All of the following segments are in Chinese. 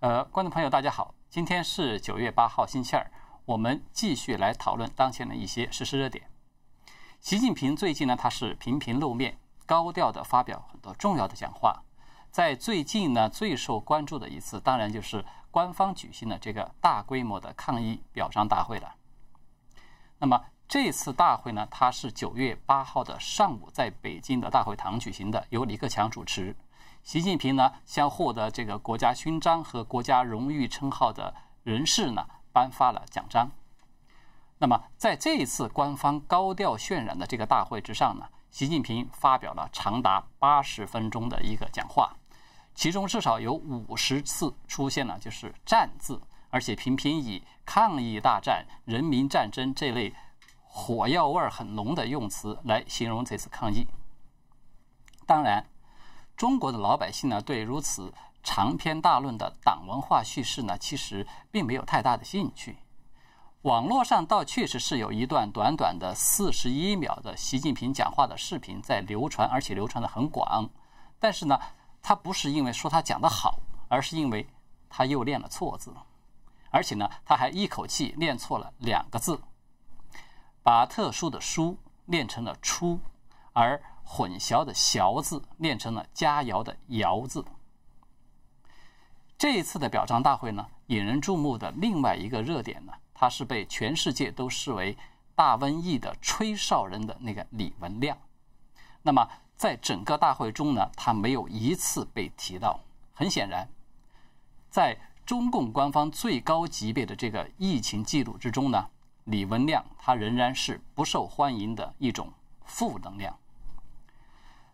呃，观众朋友，大家好，今天是九月八号，星期二，我们继续来讨论当前的一些时事热点。习近平最近呢，他是频频露面，高调的发表很多重要的讲话。在最近呢，最受关注的一次，当然就是官方举行的这个大规模的抗议表彰大会了。那么这次大会呢，它是九月八号的上午在北京的大会堂举行的，由李克强主持。习近平呢，向获得这个国家勋章和国家荣誉称号的人士呢，颁发了奖章。那么，在这一次官方高调渲染的这个大会之上呢，习近平发表了长达八十分钟的一个讲话，其中至少有五十次出现了就是“战”字，而且频频以“抗议大战”“人民战争”这类火药味儿很浓的用词来形容这次抗议。当然。中国的老百姓呢，对如此长篇大论的党文化叙事呢，其实并没有太大的兴趣。网络上倒确实是有一段短短的四十一秒的习近平讲话的视频在流传，而且流传的很广。但是呢，他不是因为说他讲得好，而是因为他又练了错字，而且呢，他还一口气练错了两个字，把特殊的“书”练成了“出”，而。混淆的“淆”字念成了佳肴的“肴”字。这一次的表彰大会呢，引人注目的另外一个热点呢，它是被全世界都视为大瘟疫的吹哨人的那个李文亮。那么，在整个大会中呢，他没有一次被提到。很显然，在中共官方最高级别的这个疫情记录之中呢，李文亮他仍然是不受欢迎的一种负能量。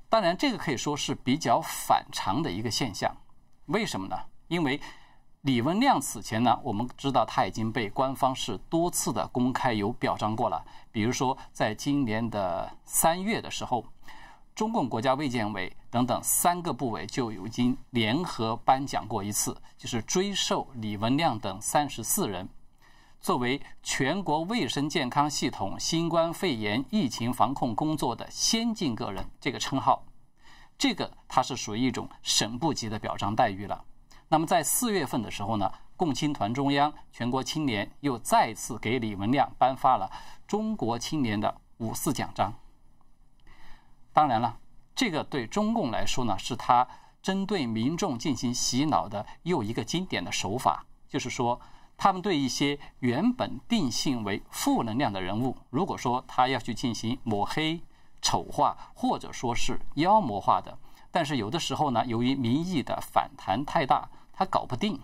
当然，这个可以说是比较反常的一个现象。为什么呢？因为李文亮此前呢，我们知道他已经被官方是多次的公开有表彰过了。比如说，在今年的三月的时候，中共国家卫健委等等三个部委就已经联合颁奖过一次，就是追授李文亮等三十四人作为全国卫生健康系统新冠肺炎疫情防控工作的先进个人这个称号。这个它是属于一种省部级的表彰待遇了。那么在四月份的时候呢，共青团中央、全国青年又再次给李文亮颁发了中国青年的五四奖章。当然了，这个对中共来说呢，是他针对民众进行洗脑的又一个经典的手法，就是说，他们对一些原本定性为负能量的人物，如果说他要去进行抹黑。丑化或者说是妖魔化的，但是有的时候呢，由于民意的反弹太大，他搞不定，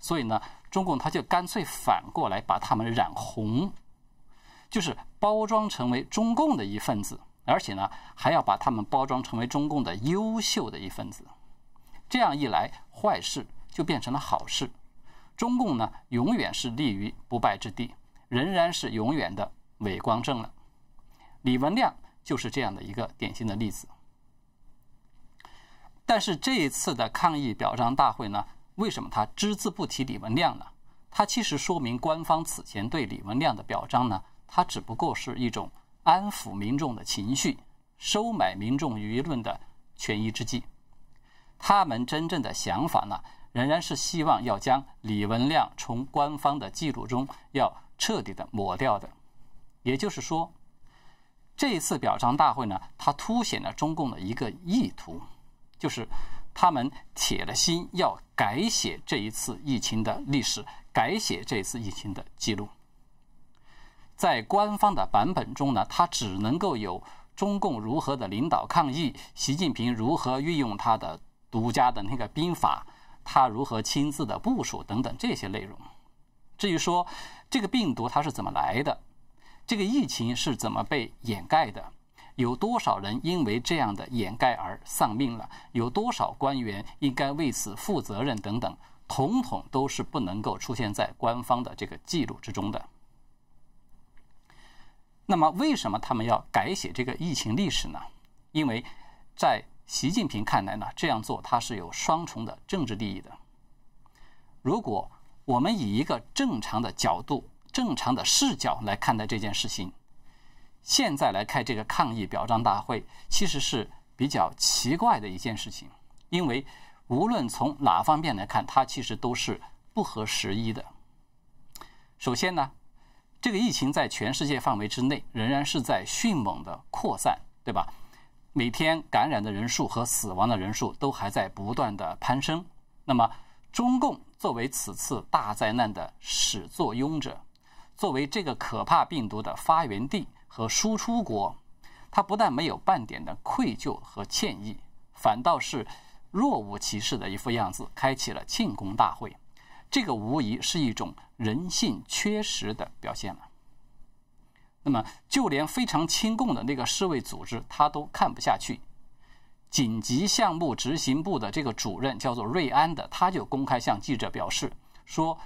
所以呢，中共他就干脆反过来把他们染红，就是包装成为中共的一份子，而且呢，还要把他们包装成为中共的优秀的一份子。这样一来，坏事就变成了好事，中共呢，永远是立于不败之地，仍然是永远的伟光正了。李文亮。就是这样的一个典型的例子。但是这一次的抗议表彰大会呢，为什么他只字不提李文亮呢？他其实说明官方此前对李文亮的表彰呢，他只不过是一种安抚民众的情绪、收买民众舆论的权宜之计。他们真正的想法呢，仍然是希望要将李文亮从官方的记录中要彻底的抹掉的。也就是说。这一次表彰大会呢，它凸显了中共的一个意图，就是他们铁了心要改写这一次疫情的历史，改写这一次疫情的记录。在官方的版本中呢，它只能够有中共如何的领导抗疫，习近平如何运用他的独家的那个兵法，他如何亲自的部署等等这些内容。至于说这个病毒它是怎么来的？这个疫情是怎么被掩盖的？有多少人因为这样的掩盖而丧命了？有多少官员应该为此负责任？等等，统统都是不能够出现在官方的这个记录之中的。那么，为什么他们要改写这个疫情历史呢？因为，在习近平看来呢，这样做他是有双重的政治利益的。如果我们以一个正常的角度，正常的视角来看待这件事情，现在来开这个抗议表彰大会，其实是比较奇怪的一件事情。因为无论从哪方面来看，它其实都是不合时宜的。首先呢，这个疫情在全世界范围之内仍然是在迅猛的扩散，对吧？每天感染的人数和死亡的人数都还在不断的攀升。那么，中共作为此次大灾难的始作俑者，作为这个可怕病毒的发源地和输出国，他不但没有半点的愧疚和歉意，反倒是若无其事的一副样子，开启了庆功大会。这个无疑是一种人性缺失的表现了。那么，就连非常亲共的那个世卫组织，他都看不下去。紧急项目执行部的这个主任叫做瑞安的，他就公开向记者表示说：“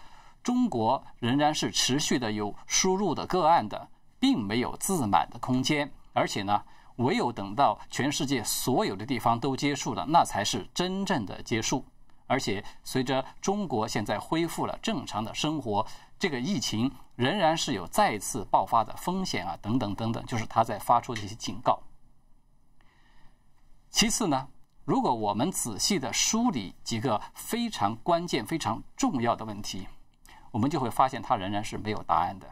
中国仍然是持续的有输入的个案的，并没有自满的空间。而且呢，唯有等到全世界所有的地方都结束了，那才是真正的结束。”而且，随着中国现在恢复了正常的生活，这个疫情仍然是有再次爆发的风险啊，等等等等，就是他在发出这些警告。其次呢，如果我们仔细的梳理几个非常关键、非常重要的问题，我们就会发现它仍然是没有答案的。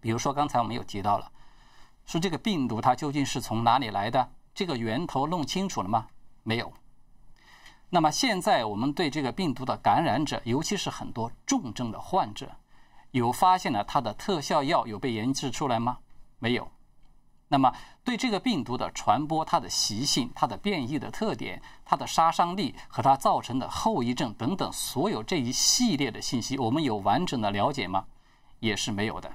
比如说，刚才我们有提到了，说这个病毒它究竟是从哪里来的？这个源头弄清楚了吗？没有。那么现在我们对这个病毒的感染者，尤其是很多重症的患者，有发现了它的特效药有被研制出来吗？没有。那么对这个病毒的传播、它的习性、它的变异的特点、它的杀伤力和它造成的后遗症等等，所有这一系列的信息，我们有完整的了解吗？也是没有的。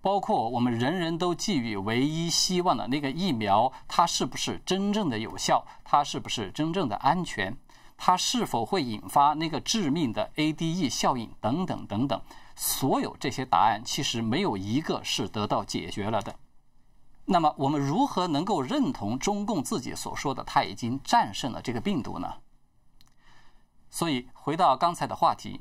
包括我们人人都寄予唯一希望的那个疫苗，它是不是真正的有效？它是不是真正的安全？它是否会引发那个致命的 ADE 效应？等等等等，所有这些答案其实没有一个是得到解决了的。那么，我们如何能够认同中共自己所说的他已经战胜了这个病毒呢？所以，回到刚才的话题，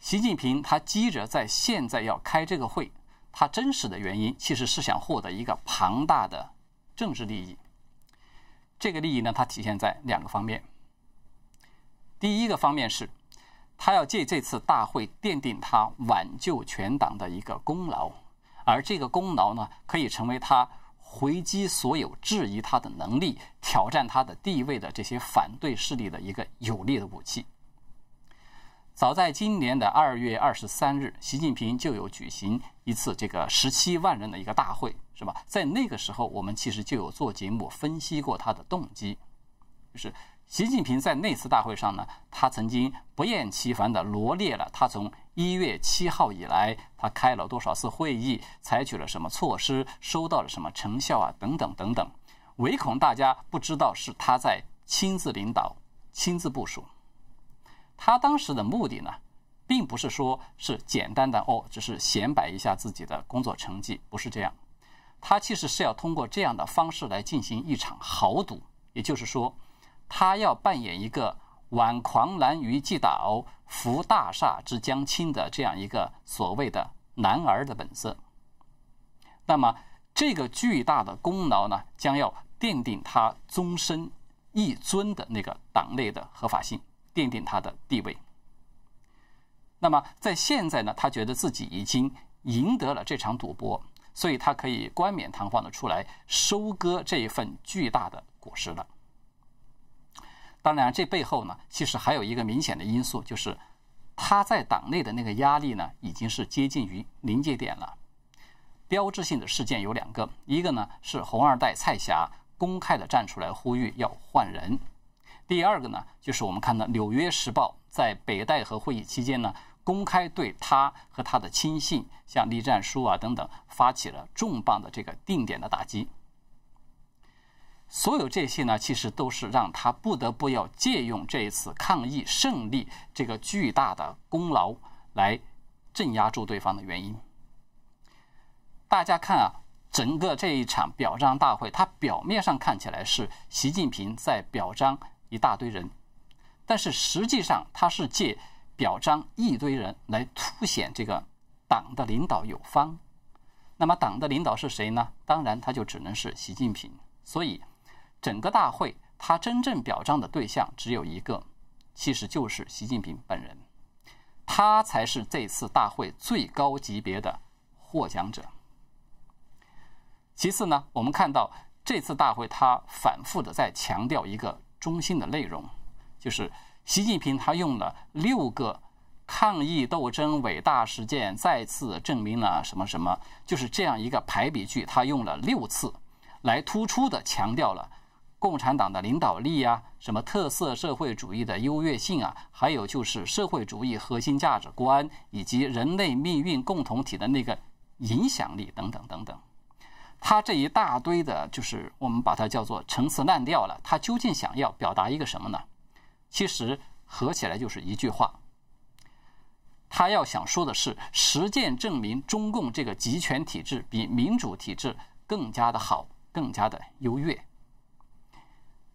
习近平他急着在现在要开这个会。他真实的原因其实是想获得一个庞大的政治利益。这个利益呢，它体现在两个方面。第一个方面是，他要借这次大会奠定他挽救全党的一个功劳，而这个功劳呢，可以成为他回击所有质疑他的能力、挑战他的地位的这些反对势力的一个有力的武器。早在今年的二月二十三日，习近平就有举行一次这个十七万人的一个大会，是吧？在那个时候，我们其实就有做节目分析过他的动机，就是习近平在那次大会上呢，他曾经不厌其烦地罗列了他从一月七号以来，他开了多少次会议，采取了什么措施，收到了什么成效啊，等等等等，唯恐大家不知道是他在亲自领导、亲自部署。他当时的目的呢，并不是说是简单的哦，只是显摆一下自己的工作成绩，不是这样。他其实是要通过这样的方式来进行一场豪赌，也就是说，他要扮演一个挽狂澜于既倒，扶大厦之将倾的这样一个所谓的男儿的本色。那么，这个巨大的功劳呢，将要奠定他终身一尊的那个党内的合法性。奠定他的地位。那么，在现在呢，他觉得自己已经赢得了这场赌博，所以他可以冠冕堂皇的出来收割这一份巨大的果实了。当然，这背后呢，其实还有一个明显的因素，就是他在党内的那个压力呢，已经是接近于临界点了。标志性的事件有两个，一个呢是红二代蔡霞公开的站出来呼吁要换人。第二个呢，就是我们看到《纽约时报》在北戴河会议期间呢，公开对他和他的亲信，像栗战书啊等等，发起了重磅的这个定点的打击。所有这些呢，其实都是让他不得不要借用这一次抗议胜利这个巨大的功劳来镇压住对方的原因。大家看啊，整个这一场表彰大会，它表面上看起来是习近平在表彰。一大堆人，但是实际上他是借表彰一堆人来凸显这个党的领导有方。那么党的领导是谁呢？当然他就只能是习近平。所以整个大会他真正表彰的对象只有一个，其实就是习近平本人，他才是这次大会最高级别的获奖者。其次呢，我们看到这次大会他反复的在强调一个中心的内容，就是习近平他用了六个抗疫斗争伟大实践，再次证明了什么什么，就是这样一个排比句，他用了六次，来突出的强调了共产党的领导力啊，什么特色社会主义的优越性啊，还有就是社会主义核心价值观以及人类命运共同体的那个影响力等等等等。他这一大堆的，就是我们把它叫做陈词滥调了。他究竟想要表达一个什么呢？其实合起来就是一句话。他要想说的是，实践证明中共这个集权体制比民主体制更加的好，更加的优越。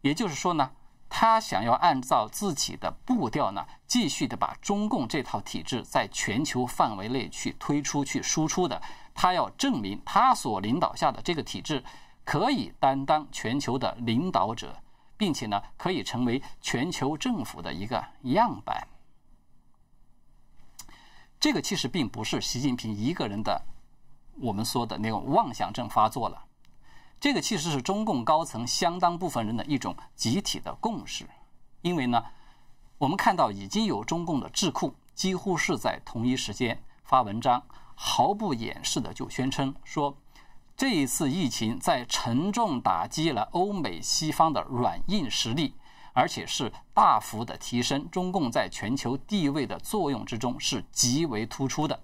也就是说呢，他想要按照自己的步调呢，继续的把中共这套体制在全球范围内去推出去输出的。他要证明他所领导下的这个体制可以担当全球的领导者，并且呢，可以成为全球政府的一个样板。这个其实并不是习近平一个人的，我们说的那种妄想症发作了。这个其实是中共高层相当部分人的一种集体的共识。因为呢，我们看到已经有中共的智库几乎是在同一时间发文章。毫不掩饰的就宣称说，这一次疫情在沉重打击了欧美西方的软硬实力，而且是大幅的提升中共在全球地位的作用之中是极为突出的。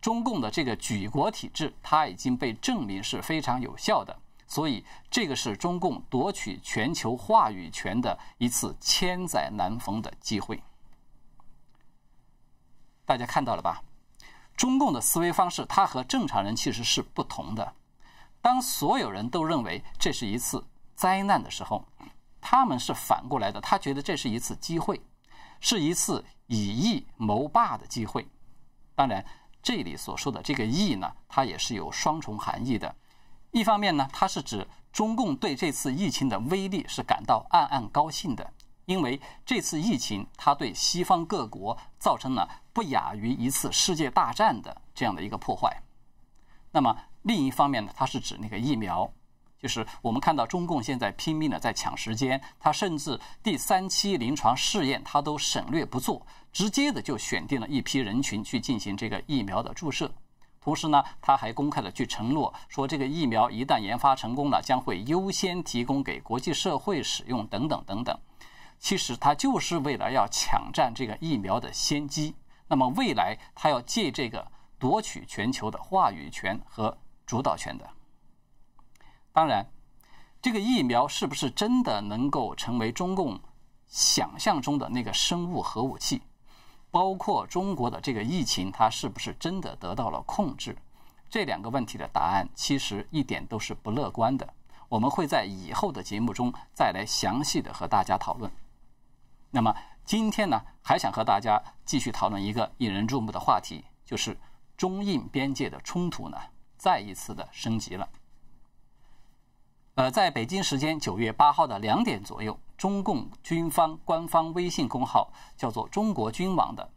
中共的这个举国体制，它已经被证明是非常有效的，所以这个是中共夺取全球话语权的一次千载难逢的机会。大家看到了吧？中共的思维方式，它和正常人其实是不同的。当所有人都认为这是一次灾难的时候，他们是反过来的，他觉得这是一次机会，是一次以义谋霸的机会。当然，这里所说的这个义呢，它也是有双重含义的。一方面呢，它是指中共对这次疫情的威力是感到暗暗高兴的。因为这次疫情，它对西方各国造成了不亚于一次世界大战的这样的一个破坏。那么另一方面呢，它是指那个疫苗，就是我们看到中共现在拼命的在抢时间，它甚至第三期临床试验它都省略不做，直接的就选定了一批人群去进行这个疫苗的注射。同时呢，他还公开的去承诺说，这个疫苗一旦研发成功了，将会优先提供给国际社会使用，等等等等。其实他就是为了要抢占这个疫苗的先机，那么未来他要借这个夺取全球的话语权和主导权的。当然，这个疫苗是不是真的能够成为中共想象中的那个生物核武器？包括中国的这个疫情，它是不是真的得到了控制？这两个问题的答案其实一点都是不乐观的。我们会在以后的节目中再来详细的和大家讨论。那么今天呢，还想和大家继续讨论一个引人注目的话题，就是中印边界的冲突呢，再一次的升级了。呃，在北京时间九月八号的两点左右，中共军方官方微信公号叫做“中国军网”的，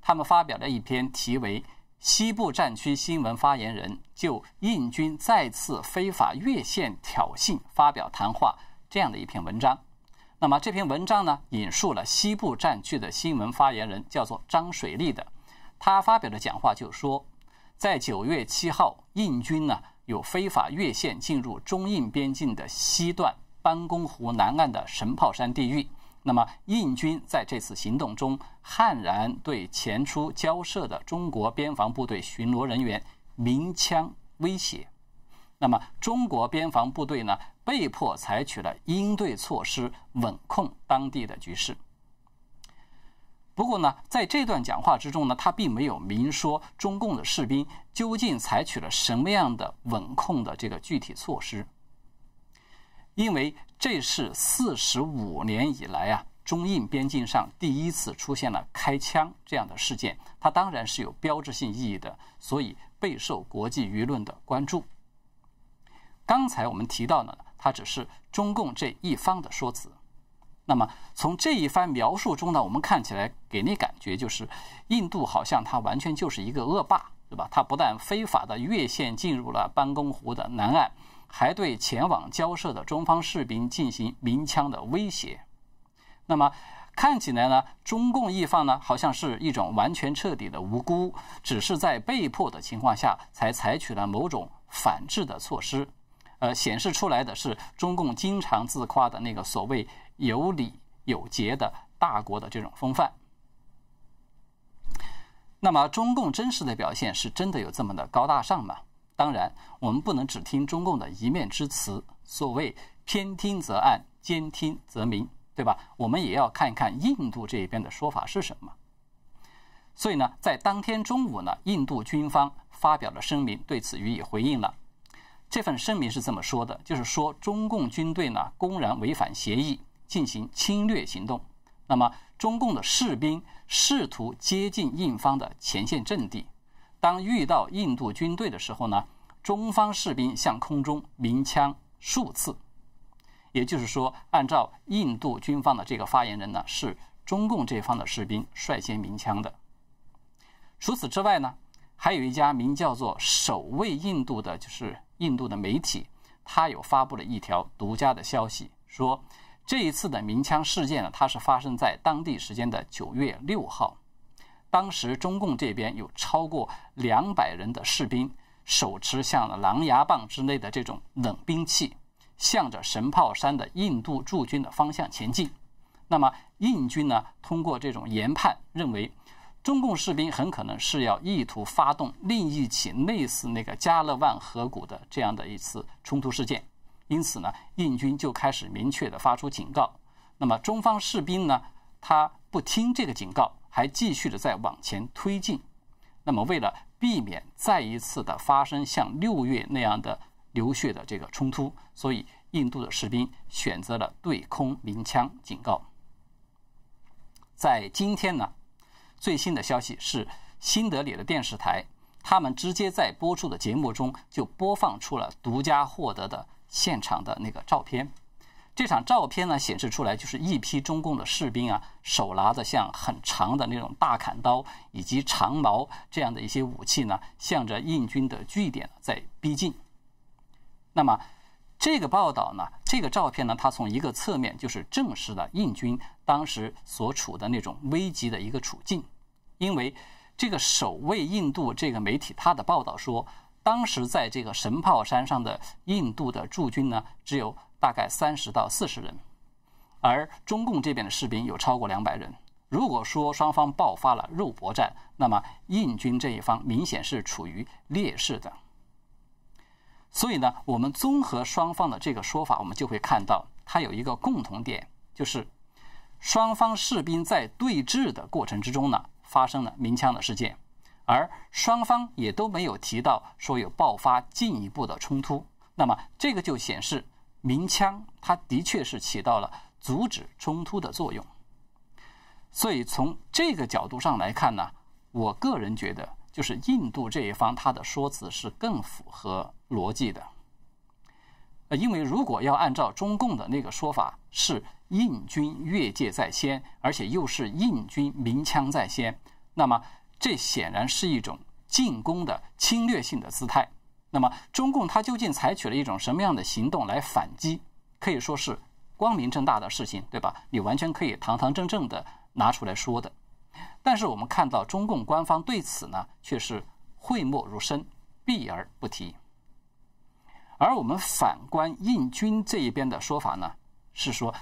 他们发表了一篇题为《西部战区新闻发言人就印军再次非法越线挑衅发表谈话》这样的一篇文章。那么这篇文章呢，引述了西部战区的新闻发言人，叫做张水利的，他发表的讲话就说，在九月七号，印军呢有非法越线进入中印边境的西段班公湖南岸的神炮山地域。那么印军在这次行动中，悍然对前出交涉的中国边防部队巡逻人员鸣枪威胁。那么中国边防部队呢？被迫采取了应对措施，稳控当地的局势。不过呢，在这段讲话之中呢，他并没有明说中共的士兵究竟采取了什么样的稳控的这个具体措施。因为这是四十五年以来啊，中印边境上第一次出现了开枪这样的事件，它当然是有标志性意义的，所以备受国际舆论的关注。刚才我们提到呢。它只是中共这一方的说辞。那么从这一番描述中呢，我们看起来给你感觉就是，印度好像它完全就是一个恶霸，对吧？它不但非法的越线进入了班公湖的南岸，还对前往交涉的中方士兵进行鸣枪的威胁。那么看起来呢，中共一方呢，好像是一种完全彻底的无辜，只是在被迫的情况下才采取了某种反制的措施。呃，显示出来的是中共经常自夸的那个所谓。有礼有节的大国的这种风范，那么中共真实的表现是真的有这么的高大上吗？当然，我们不能只听中共的一面之词。所谓偏听则暗，兼听则明，对吧？我们也要看一看印度这边的说法是什么。所以呢，在当天中午呢，印度军方发表了声明，对此予以回应了。这份声明是这么说的，就是说中共军队呢公然违反协议。进行侵略行动，那么中共的士兵试图接近印方的前线阵地，当遇到印度军队的时候呢，中方士兵向空中鸣枪数次，也就是说，按照印度军方的这个发言人呢，是中共这方的士兵率先鸣枪的。除此之外呢，还有一家名叫做“守卫印度”的，就是印度的媒体，它有发布了一条独家的消息，说。这一次的鸣枪事件呢，它是发生在当地时间的九月六号。当时中共这边有超过两百人的士兵，手持像狼牙棒之类的这种冷兵器，向着神炮山的印度驻军的方向前进。那么印军呢，通过这种研判，认为中共士兵很可能是要意图发动另一起类似那个加勒万河谷的这样的一次冲突事件。因此呢，印军就开始明确的发出警告。那么中方士兵呢，他不听这个警告，还继续的在往前推进。那么为了避免再一次的发生像六月那样的流血的这个冲突，所以印度的士兵选择了对空鸣枪警告。在今天呢，最新的消息是新德里的电视台，他们直接在播出的节目中就播放出了独家获得的。现场的那个照片，这场照片呢显示出来就是一批中共的士兵啊，手拿着像很长的那种大砍刀以及长矛这样的一些武器呢，向着印军的据点在逼近。那么这个报道呢，这个照片呢，它从一个侧面就是证实了印军当时所处的那种危急的一个处境，因为这个守卫印度这个媒体它的报道说。当时在这个神炮山上的印度的驻军呢，只有大概三十到四十人，而中共这边的士兵有超过两百人。如果说双方爆发了肉搏战，那么印军这一方明显是处于劣势的。所以呢，我们综合双方的这个说法，我们就会看到它有一个共同点，就是双方士兵在对峙的过程之中呢，发生了鸣枪的事件。而双方也都没有提到说有爆发进一步的冲突，那么这个就显示鸣枪它的确是起到了阻止冲突的作用。所以从这个角度上来看呢，我个人觉得就是印度这一方他的说辞是更符合逻辑的。呃，因为如果要按照中共的那个说法，是印军越界在先，而且又是印军鸣枪在先，那么。这显然是一种进攻的侵略性的姿态。那么，中共它究竟采取了一种什么样的行动来反击？可以说是光明正大的事情，对吧？你完全可以堂堂正正的拿出来说的。但是我们看到中共官方对此呢，却是讳莫如深，避而不提。而我们反观印军这一边的说法呢，是说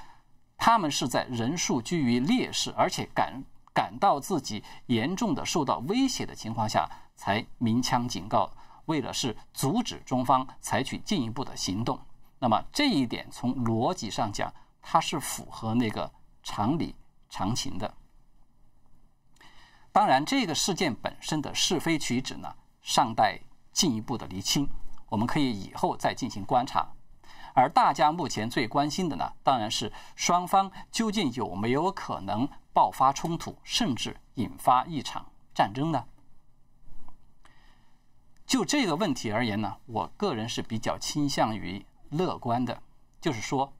他们是在人数居于劣势，而且敢。感到自己严重的受到威胁的情况下，才鸣枪警告，为了是阻止中方采取进一步的行动。那么这一点从逻辑上讲，它是符合那个常理常情的。当然，这个事件本身的是非曲直呢，尚待进一步的厘清，我们可以以后再进行观察。而大家目前最关心的呢，当然是双方究竟有没有可能爆发冲突，甚至引发一场战争呢？就这个问题而言呢，我个人是比较倾向于乐观的，就是说，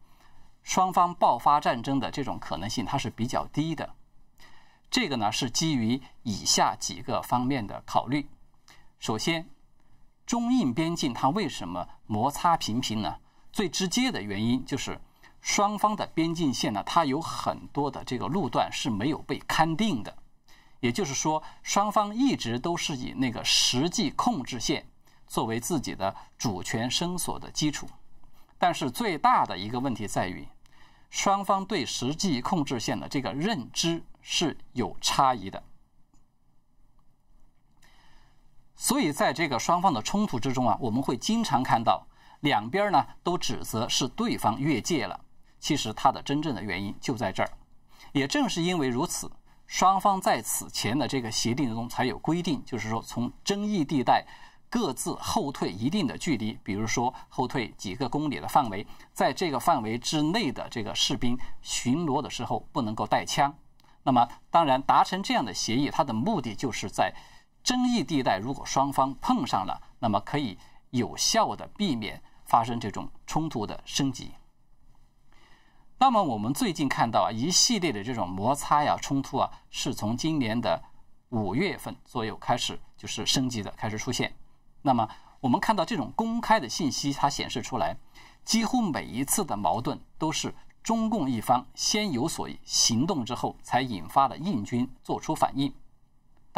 双方爆发战争的这种可能性它是比较低的。这个呢是基于以下几个方面的考虑。首先，中印边境它为什么摩擦频频呢？最直接的原因就是双方的边境线呢，它有很多的这个路段是没有被勘定的。也就是说，双方一直都是以那个实际控制线作为自己的主权声索的基础。但是最大的一个问题在于，双方对实际控制线的这个认知是有差异的。所以在这个双方的冲突之中啊，我们会经常看到两边呢都指责是对方越界了。其实它的真正的原因就在这儿。也正是因为如此。双方在此前的这个协定中才有规定，就是说从争议地带各自后退一定的距离，比如说后退几个公里的范围，在这个范围之内的这个士兵巡逻的时候不能够带枪。那么，当然达成这样的协议，它的目的就是在争议地带，如果双方碰上了，那么可以有效的避免发生这种冲突的升级。那么我们最近看到啊，一系列的这种摩擦呀、冲突啊，是从今年的五月份左右开始就是升级的，开始出现。那么我们看到这种公开的信息，它显示出来，几乎每一次的矛盾都是中共一方先有所行动之后，才引发了印军做出反应。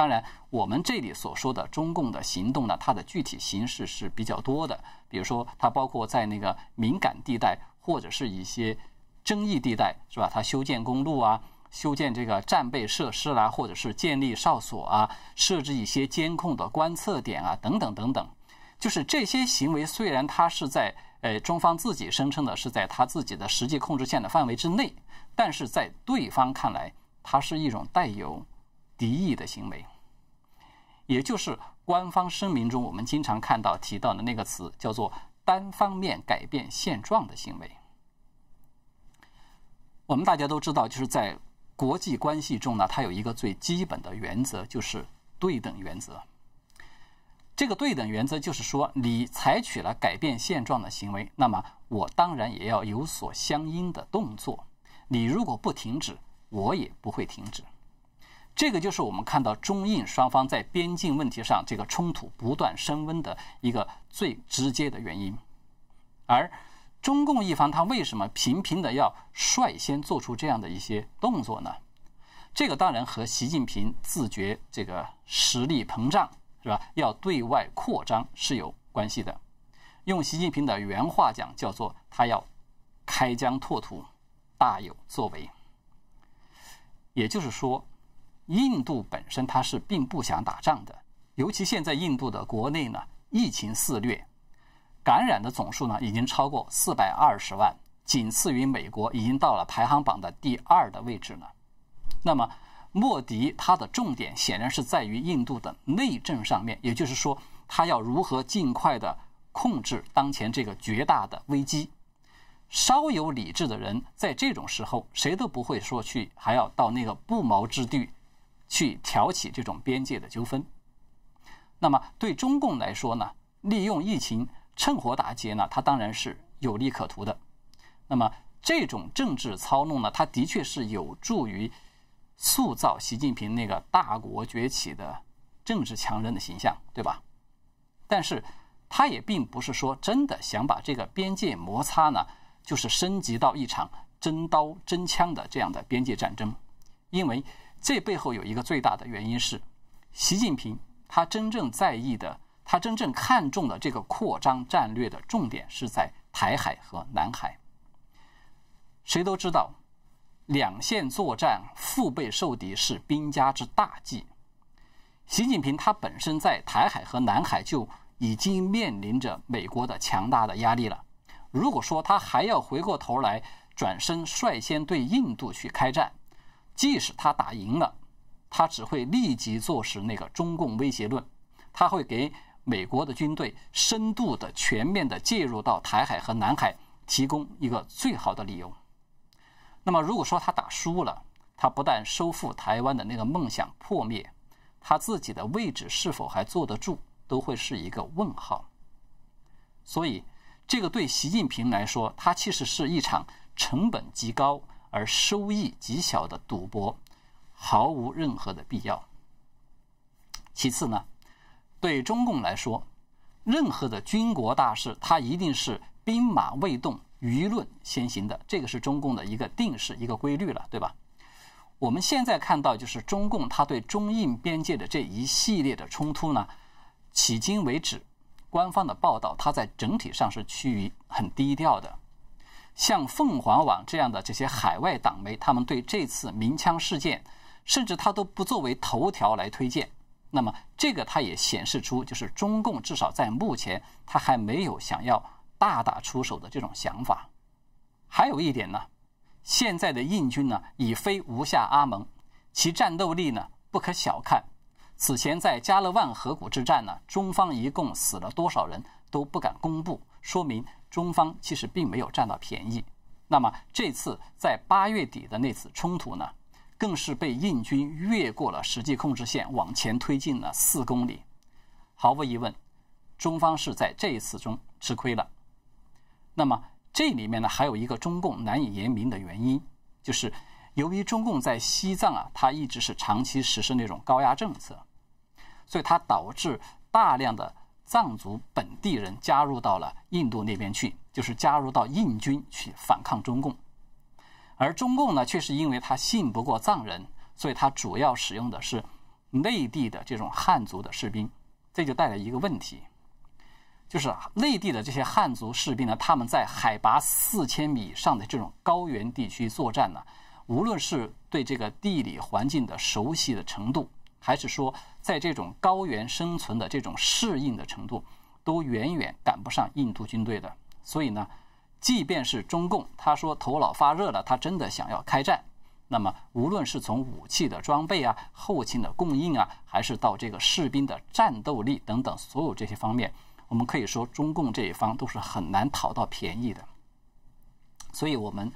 当然，我们这里所说的中共的行动呢，它的具体形式是比较多的，比如说它包括在那个敏感地带或者是一些。争议地带是吧？它修建公路啊，修建这个战备设施啦，或者是建立哨所啊，设置一些监控的观测点啊，等等等等。就是这些行为，虽然它是在呃中方自己声称的是在他自己的实际控制线的范围之内，但是在对方看来，它是一种带有敌意的行为。也就是官方声明中我们经常看到提到的那个词，叫做单方面改变现状的行为。我们大家都知道，就是在国际关系中呢，它有一个最基本的原则，就是对等原则。这个对等原则就是说，你采取了改变现状的行为，那么我当然也要有所相应的动作。你如果不停止，我也不会停止。这个就是我们看到中印双方在边境问题上这个冲突不断升温的一个最直接的原因，而。中共一方他为什么频频的要率先做出这样的一些动作呢？这个当然和习近平自觉这个实力膨胀是吧？要对外扩张是有关系的。用习近平的原话讲，叫做他要开疆拓土，大有作为。也就是说，印度本身它是并不想打仗的，尤其现在印度的国内呢，疫情肆虐。感染的总数呢，已经超过四百二十万，仅次于美国，已经到了排行榜的第二的位置了。那么，莫迪他的重点显然是在于印度的内政上面，也就是说，他要如何尽快的控制当前这个绝大的危机。稍有理智的人，在这种时候，谁都不会说去还要到那个不毛之地去挑起这种边界的纠纷。那么，对中共来说呢，利用疫情。趁火打劫呢，它当然是有利可图的。那么这种政治操弄呢，它的确是有助于塑造习近平那个大国崛起的政治强人的形象，对吧？但是他也并不是说真的想把这个边界摩擦呢，就是升级到一场真刀真枪的这样的边界战争，因为这背后有一个最大的原因是，习近平他真正在意的。他真正看重的这个扩张战略的重点是在台海和南海。谁都知道，两线作战，腹背受敌是兵家之大忌。习近平他本身在台海和南海就已经面临着美国的强大的压力了。如果说他还要回过头来转身率先对印度去开战，即使他打赢了，他只会立即坐实那个中共威胁论，他会给。美国的军队深度的、全面的介入到台海和南海，提供一个最好的理由。那么，如果说他打输了，他不但收复台湾的那个梦想破灭，他自己的位置是否还坐得住，都会是一个问号。所以，这个对习近平来说，它其实是一场成本极高而收益极小的赌博，毫无任何的必要。其次呢，对中共来说，任何的军国大事，它一定是兵马未动，舆论先行的，这个是中共的一个定式、一个规律了，对吧？我们现在看到，就是中共它对中印边界的这一系列的冲突呢，迄今为止。官方的报道，它在整体上是趋于很低调的。像凤凰网这样的这些海外党媒，他们对这次鸣枪事件，甚至他都不作为头条来推荐。那么，这个它也显示出，就是中共至少在目前，他还没有想要大打出手的这种想法。还有一点呢，现在的印军呢已非无下阿蒙，其战斗力呢不可小看。此前在加勒万河谷之战呢，中方一共死了多少人都不敢公布，说明中方其实并没有占到便宜。那么这次在八月底的那次冲突呢，更是被印军越过了实际控制线，往前推进了四公里。毫无疑问，中方是在这一次中吃亏了。那么这里面呢，还有一个中共难以言明的原因，就是由于中共在西藏啊，它一直是长期实施那种高压政策。所以它导致大量的藏族本地人加入到了印度那边去，就是加入到印军去反抗中共，而中共呢，却是因为他信不过藏人，所以他主要使用的是内地的这种汉族的士兵，这就带来一个问题，就是内地的这些汉族士兵呢，他们在海拔四千米以上的这种高原地区作战呢，无论是对这个地理环境的熟悉的程度。还是说，在这种高原生存的这种适应的程度，都远远赶不上印度军队的。所以呢，即便是中共他说头脑发热了，他真的想要开战，那么无论是从武器的装备啊、后勤的供应啊，还是到这个士兵的战斗力等等所有这些方面，我们可以说中共这一方都是很难讨到便宜的。所以我们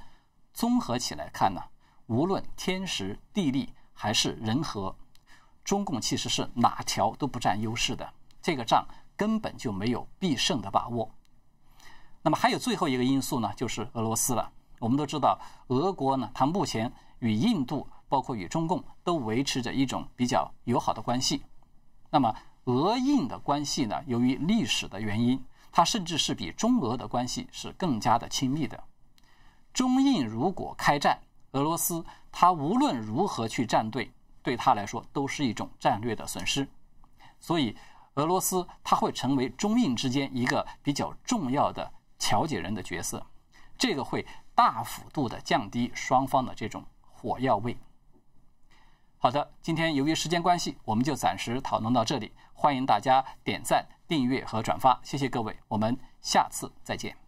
综合起来看呢，无论天时地利还是人和。中共其实是哪条都不占优势的，这个仗根本就没有必胜的把握。那么还有最后一个因素呢，就是俄罗斯了。我们都知道，俄国呢，它目前与印度，包括与中共，都维持着一种比较友好的关系。那么俄印的关系呢，由于历史的原因，它甚至是比中俄的关系是更加的亲密的。中印如果开战，俄罗斯它无论如何去站队。对他来说都是一种战略的损失，所以俄罗斯它会成为中印之间一个比较重要的调解人的角色，这个会大幅度的降低双方的这种火药味。好的，今天由于时间关系，我们就暂时讨论到这里，欢迎大家点赞、订阅和转发，谢谢各位，我们下次再见。